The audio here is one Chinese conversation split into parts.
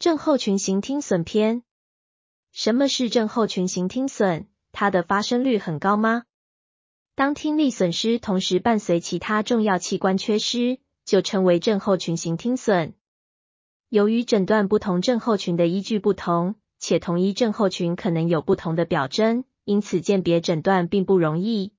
症候群型听损篇。什么是症候群型听损？它的发生率很高吗？当听力损失同时伴随其他重要器官缺失，就称为症候群型听损。由于诊断不同症候群的依据不同，且同一症候群可能有不同的表征，因此鉴别诊断并不容易。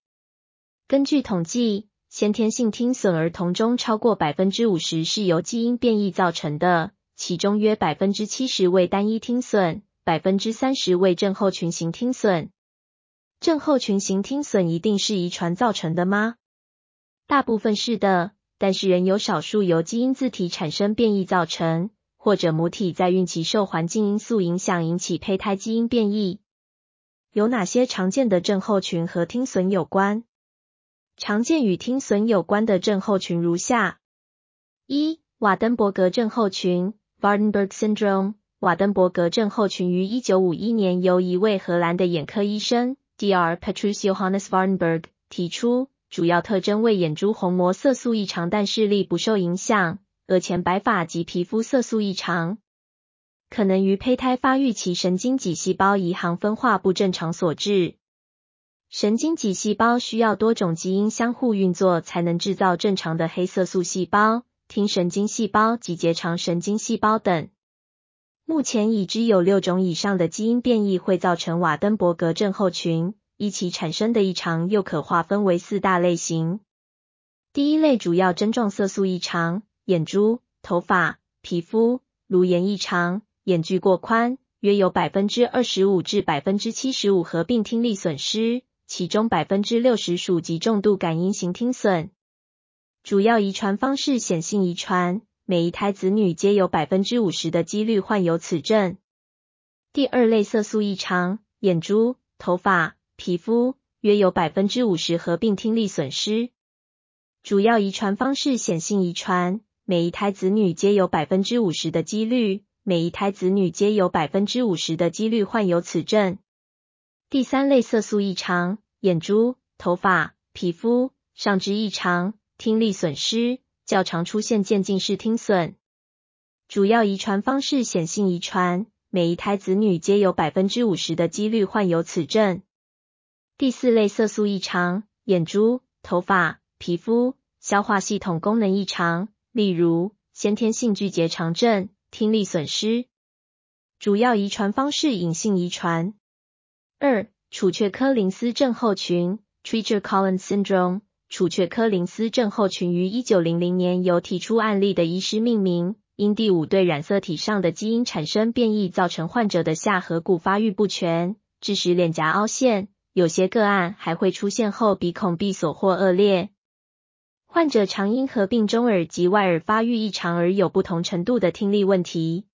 根据统计，先天性听损儿童中超过百分之五十是由基因变异造成的，其中约百分之七十为单一听损，百分之三十为症候群型听损。症候群型听损一定是遗传造成的吗？大部分是的，但是仍有少数由基因自体产生变异造成，或者母体在孕期受环境因素影响引起胚胎基因变异。有哪些常见的症候群和听损有关？常见与听损有关的症候群如下：一、瓦登伯格症候群 （Waardenburg syndrome）。瓦登伯格症候群于一九五一年由一位荷兰的眼科医生。Dr. Patrice Johannes Vardenberg 提出，主要特征为眼珠虹膜色素异常，但视力不受影响；额前白发及皮肤色素异常，可能于胚胎发育期神经脊细胞移行分化不正常所致。神经脊细胞需要多种基因相互运作，才能制造正常的黑色素细胞、听神经细胞及结肠神经细胞等。目前已知有六种以上的基因变异会造成瓦登伯格症候群，依其产生的异常又可划分为四大类型。第一类主要症状色素异常，眼珠、头发、皮肤、颅颜异常，眼距过宽，约有百分之二十五至百分之七十五合并听力损失，其中百分之六十属极重度感应型听损。主要遗传方式显性遗传。每一胎子女皆有百分之五十的几率患有此症。第二类色素异常，眼珠、头发、皮肤约有百分之五十合并听力损失。主要遗传方式显性遗传，每一胎子女皆有百分之五十的几率，每一胎子女皆有百分之五十的几率患有此症。第三类色素异常，眼珠、头发、皮肤上肢异常，听力损失。较常出现渐进式听损，主要遗传方式显性遗传，每一胎子女皆有百分之五十的几率患有此症。第四类色素异常，眼珠、头发、皮肤、消化系统功能异常，例如先天性巨结肠症、听力损失，主要遗传方式隐性遗传。二、楚雀科林斯症候群 （Treacher-Collins syndrome）。楚雀科林斯症候群于一九零零年由提出案例的医师命名，因第五对染色体上的基因产生变异，造成患者的下颌骨发育不全，致使脸颊凹陷。有些个案还会出现后鼻孔闭锁或恶劣。患者常因合并中耳及外耳发育异常而有不同程度的听力问题。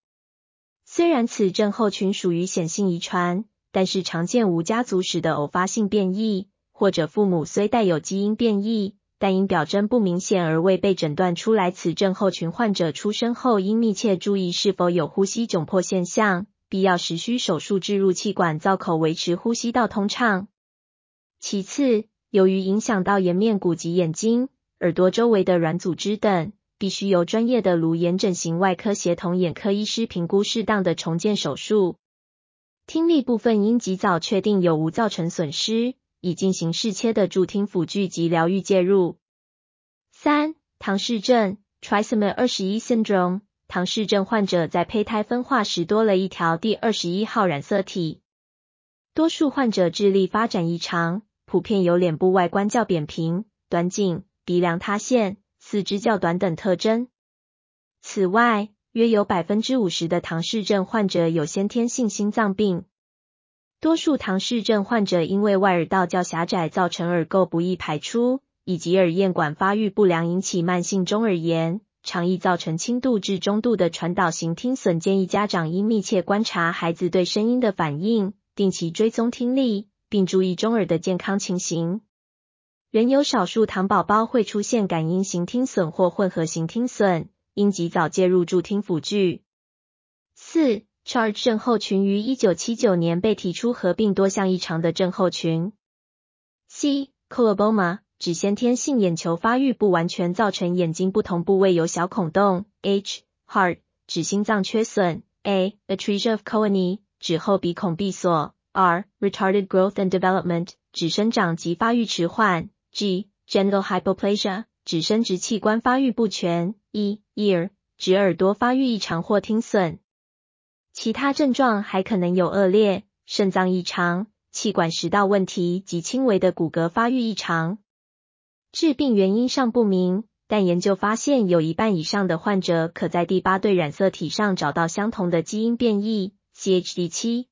虽然此症候群属于显性遗传，但是常见无家族史的偶发性变异。或者父母虽带有基因变异，但因表征不明显而未被诊断出来。此症候群患者出生后应密切注意是否有呼吸窘迫现象，必要时需手术置入气管造口维持呼吸道通畅。其次，由于影响到颜面骨及眼睛、耳朵周围的软组织等，必须由专业的颅颜整形外科协同眼科医师评估适当的重建手术。听力部分应及早确定有无造成损失。已进行视切的助听辅具及疗愈介入。三、唐氏症 （Trisomy 二十一 syndrome）。唐氏症患者在胚胎分化时多了一条第二十一号染色体。多数患者智力发展异常，普遍有脸部外观较扁平、短颈、鼻梁塌陷、四肢较短等特征。此外，约有百分之五十的唐氏症患者有先天性心脏病。多数唐氏症患者因为外耳道较狭窄，造成耳垢不易排出，以及耳咽管发育不良，引起慢性中耳炎，常易造成轻度至中度的传导型听损。建议家长应密切观察孩子对声音的反应，定期追踪听力，并注意中耳的健康情形。仍有少数糖宝宝会出现感应型听损或混合型听损，应及早介入助听辅具。四。Charge 症候群于一九七九年被提出合并多项异常的症候群。C. Coloboma 指先天性眼球发育不完全，造成眼睛不同部位有小孔洞。H. Heart 指心脏缺损，A. Atresia of Cooney 指后鼻孔闭锁；R. Retarded growth and development 指生长及发育迟缓；G. Genital hypoplasia 指生殖器官发育不全；E. Ear 指耳朵发育异常或听损。其他症状还可能有恶劣肾脏异常、气管食道问题及轻微的骨骼发育异常。致病原因尚不明。但研究发现，有一半以上的患者可在第八对染色体上找到相同的基因变异 CHD7。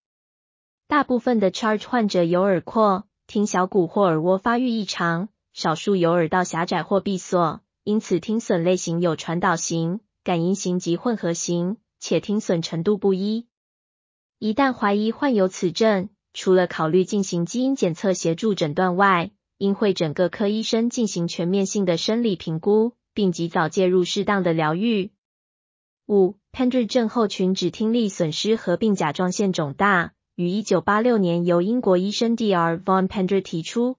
大部分的 Charge 患者有耳廓、听小骨或耳蜗发育异常，少数有耳道狭窄或闭锁，因此听损类型有传导型、感应型及混合型，且听损程度不一。一旦怀疑患有此症，除了考虑进行基因检测协助诊断外，应会整个科医生进行全面性的生理评估，并及早介入适当的疗愈。五，Pendred 症候群指听力损失合并甲状腺肿大，于一九八六年由英国医生 Dr. Von Pendred 提出。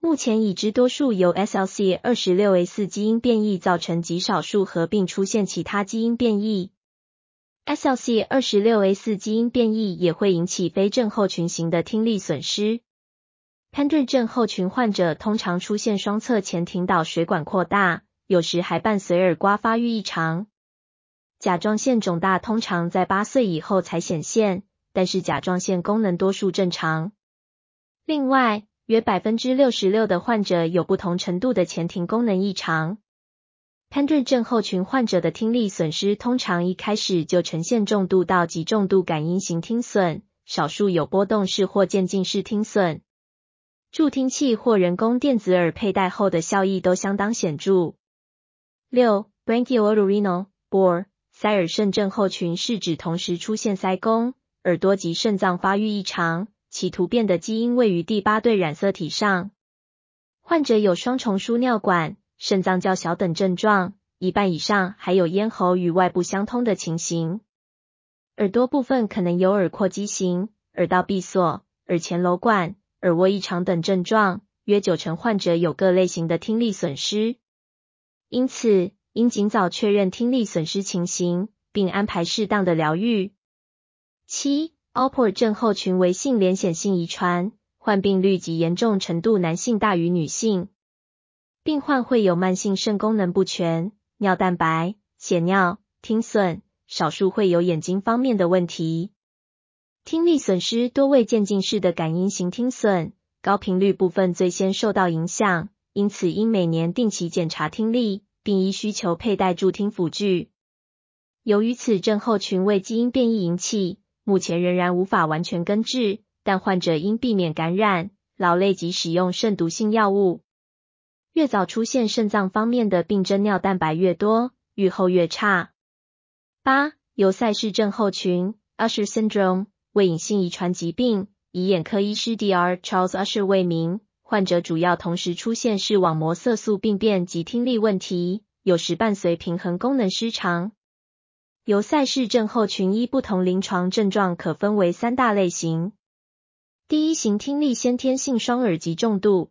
目前已知多数由 SLC 二十六 A 四基因变异造成，极少数合并出现其他基因变异。SLC 二十六 A 四基因变异也会引起非症候群型的听力损失。Pendred 症候群患者通常出现双侧前庭导水管扩大，有时还伴随耳刮发育异常。甲状腺肿大通常在八岁以后才显现，但是甲状腺功能多数正常。另外，约百分之六十六的患者有不同程度的前庭功能异常。Pendred 症候群患者的听力损失通常一开始就呈现重度到极重度感应型听损，少数有波动式或渐进式听损。助听器或人工电子耳佩戴后的效益都相当显著。六，Bronchiotorhinal BOR 塞耳肾症候群是指同时出现塞弓、耳朵及肾脏发育异常，其突变的基因位于第八对染色体上。患者有双重输尿管、肾脏较小等症状，一半以上还有咽喉与外部相通的情形。耳朵部分可能有耳廓畸形、耳道闭锁、耳前瘘管。耳蜗异常等症状，约九成患者有各类型的听力损失，因此应尽早确认听力损失情形，并安排适当的疗愈。七 a l p o r 症候群为性连显性遗传，患病率及严重程度男性大于女性，病患会有慢性肾功能不全、尿蛋白、血尿、听损，少数会有眼睛方面的问题。听力损失多为渐进式的感应型听损，高频率部分最先受到影响，因此应每年定期检查听力，并依需求佩戴助听辅具。由于此症候群为基因变异引起，目前仍然无法完全根治，但患者应避免感染、劳累及使用肾毒性药物。越早出现肾脏方面的病症，尿蛋白越多，愈后越差。八、尤塞氏症候群 （Usher syndrome）。为隐性遗传疾病，以眼科医师 Dr. Charles Usher 为名。患者主要同时出现视网膜色素病变及听力问题，有时伴随平衡功能失常。尤塞氏症候群一不同临床症状可分为三大类型。第一型听力先天性双耳极重度，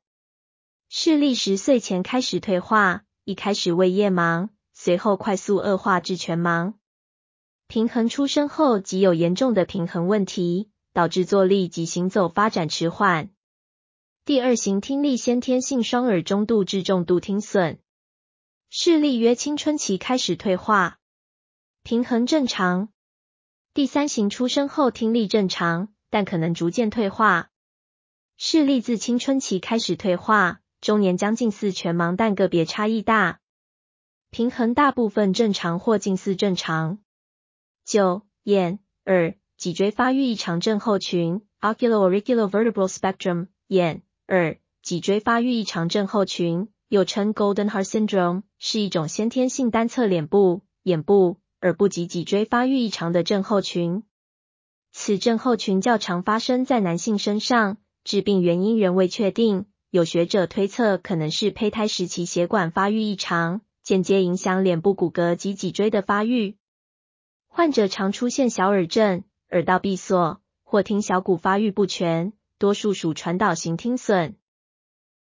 视力十岁前开始退化，一开始为夜盲，随后快速恶化至全盲。平衡出生后即有严重的平衡问题，导致坐立及行走发展迟缓。第二型听力先天性双耳中度至重度听损，视力约青春期开始退化，平衡正常。第三型出生后听力正常，但可能逐渐退化，视力自青春期开始退化，中年将近似全盲，但个别差异大，平衡大部分正常或近似正常。九、眼、耳、脊椎发育异常症候群 （ocular-auricular-vertebral Spectrum） 眼、耳、脊椎发育异常症候群，又称 Golden Heart Syndrome，是一种先天性单侧脸部、眼部、耳部及脊椎发育异常的症候群。此症候群较常发生在男性身上，致病原因仍未确定。有学者推测可能是胚胎时期血管发育异常，间接影响脸部骨骼及脊椎的发育。患者常出现小耳震、耳道闭锁或听小骨发育不全，多数属传导型听损。